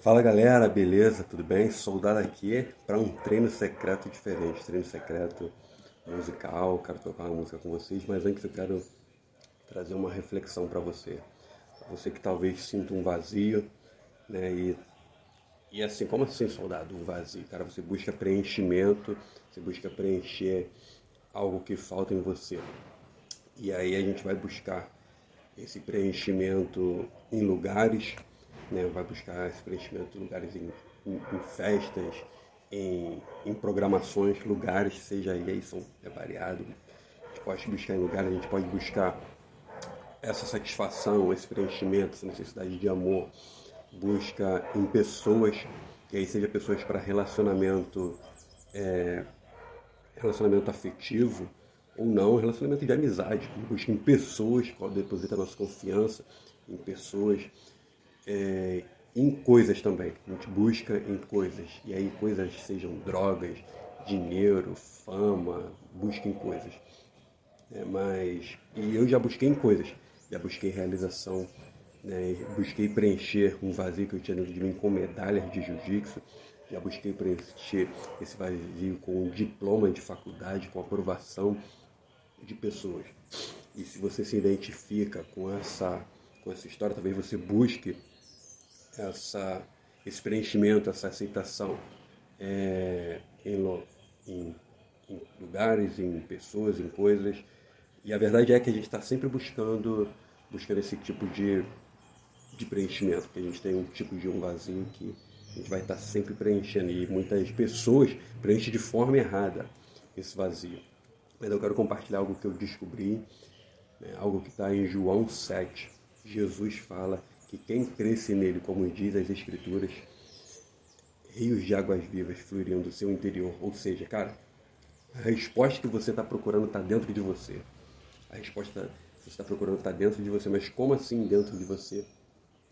Fala galera, beleza? Tudo bem? Soldado aqui para um treino secreto diferente, treino secreto musical. Quero tocar uma música com vocês, mas antes eu quero trazer uma reflexão para você. Você que talvez sinta um vazio, né? E, e assim, como assim, soldado? Um vazio? Cara, você busca preenchimento, você busca preencher algo que falta em você. E aí a gente vai buscar esse preenchimento em lugares né? vai buscar esse preenchimento em lugares em, em, em festas, em, em, programações, lugares, seja aí, são, é variado. A gente pode buscar em lugares, a gente pode buscar essa satisfação, esse preenchimento, essa necessidade de amor, busca em pessoas, e aí seja pessoas para relacionamento, é, relacionamento afetivo ou não, relacionamento de amizade, busca em pessoas, qual deposita nossa confiança, em pessoas é, em coisas também. A gente busca em coisas. E aí coisas sejam drogas, dinheiro, fama, busca em coisas. É, mas e eu já busquei em coisas, já busquei realização, né, busquei preencher um vazio que eu tinha dentro de mim com medalhas de jiu-jitsu, já busquei preencher esse vazio com um diploma de faculdade, com aprovação de pessoas. E se você se identifica com essa, com essa história, talvez você busque essa, esse preenchimento, essa aceitação é, em, em, em, lugares, em pessoas, em coisas. E a verdade é que a gente está sempre buscando, buscando esse tipo de, de preenchimento, porque a gente tem um tipo de um vazio que a gente vai estar tá sempre preenchendo. E muitas pessoas preenchem de forma errada esse vazio. Mas eu quero compartilhar algo que eu descobri, né, algo que está em João 7. Jesus fala que quem cresce nele, como diz as Escrituras, rios de águas vivas fluiriam do seu interior. Ou seja, cara, a resposta que você está procurando está dentro de você. A resposta que você está procurando está dentro de você. Mas como assim dentro de você?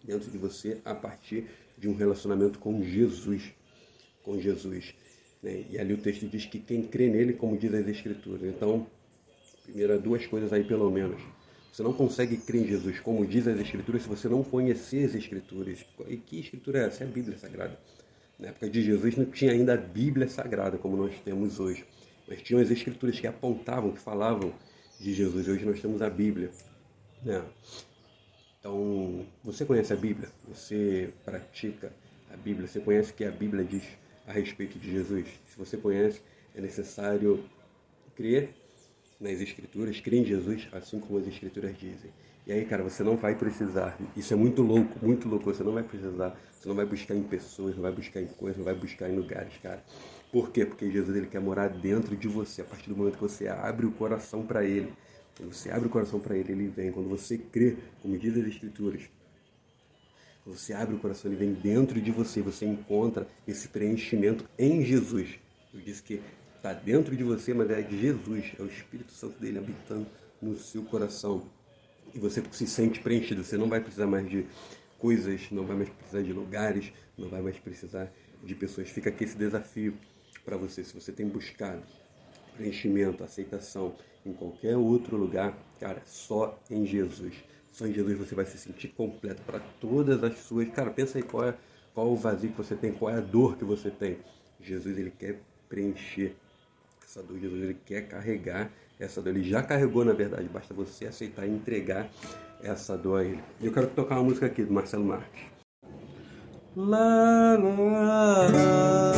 Dentro de você a partir de um relacionamento com Jesus. Com Jesus. Né? E ali o texto diz que quem crê nele, como diz as Escrituras. Então, primeiro, duas coisas aí pelo menos. Você não consegue crer em Jesus, como diz as Escrituras, se você não conhecer as Escrituras. E que Escritura é essa? É a Bíblia Sagrada. Na época de Jesus não tinha ainda a Bíblia Sagrada, como nós temos hoje. Mas tinham as Escrituras que apontavam, que falavam de Jesus. Hoje nós temos a Bíblia. Né? Então, você conhece a Bíblia? Você pratica a Bíblia? Você conhece o que a Bíblia diz a respeito de Jesus? Se você conhece, é necessário crer nas Escrituras, crê em Jesus, assim como as Escrituras dizem. E aí, cara, você não vai precisar. Isso é muito louco, muito louco. Você não vai precisar. Você não vai buscar em pessoas, não vai buscar em coisas, não vai buscar em lugares, cara. Por quê? Porque Jesus ele quer morar dentro de você. A partir do momento que você abre o coração para Ele, quando você abre o coração para Ele, Ele vem. Quando você crê, como diz as Escrituras, você abre o coração, Ele vem dentro de você. Você encontra esse preenchimento em Jesus. Eu disse que está dentro de você, mas é de Jesus, é o Espírito Santo dele habitando no seu coração. E você se sente preenchido, você não vai precisar mais de coisas, não vai mais precisar de lugares, não vai mais precisar de pessoas. Fica aqui esse desafio para você. Se você tem buscado preenchimento, aceitação em qualquer outro lugar, cara, só em Jesus. Só em Jesus você vai se sentir completo para todas as suas. Cara, pensa aí qual é, qual o vazio que você tem, qual é a dor que você tem. Jesus, ele quer preencher essa dor, Jesus ele quer carregar essa dor. Ele já carregou, na verdade, basta você aceitar e entregar essa dor a ele. Eu quero tocar uma música aqui do Marcelo Marques. Lá, lá, lá.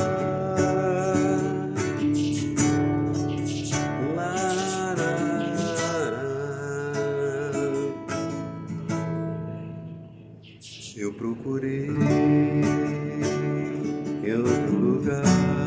Eu procurei beber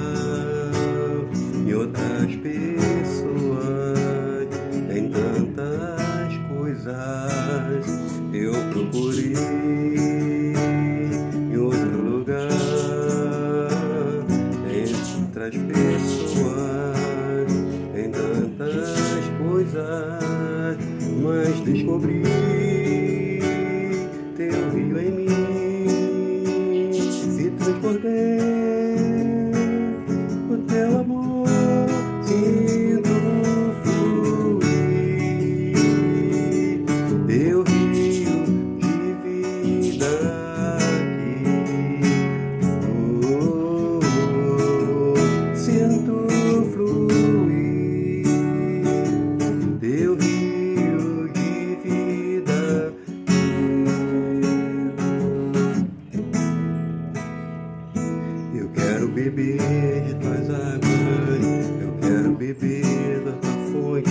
beber da fonte,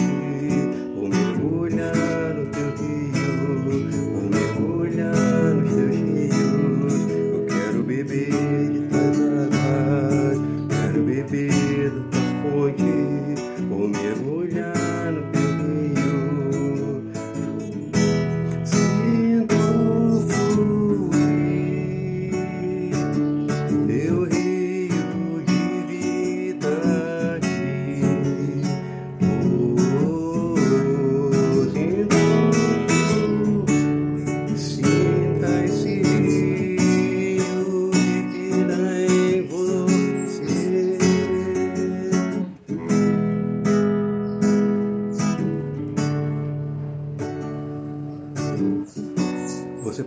vou mergulhar no teu rio, vou mergulhar nos teus rios, eu quero beber de tuas águas, quero beber da fonte, vou mergulhar no teu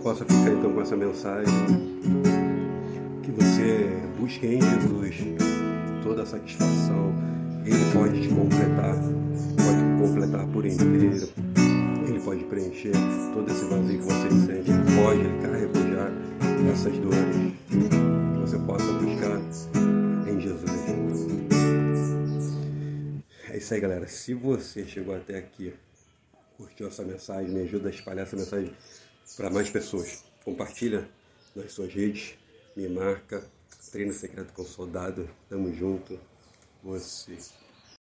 possa ficar então com essa mensagem, que você busque em Jesus toda a satisfação, Ele pode te completar, pode completar por inteiro, Ele pode preencher todo esse vazio que você sente, Ele pode, Ele repujar essas dores, que você possa buscar em Jesus. É isso aí, galera. Se você chegou até aqui, curtiu essa mensagem, me ajuda a espalhar essa mensagem para mais pessoas. Compartilha nas suas redes, me marca, treino secreto com soldado, tamo junto, você.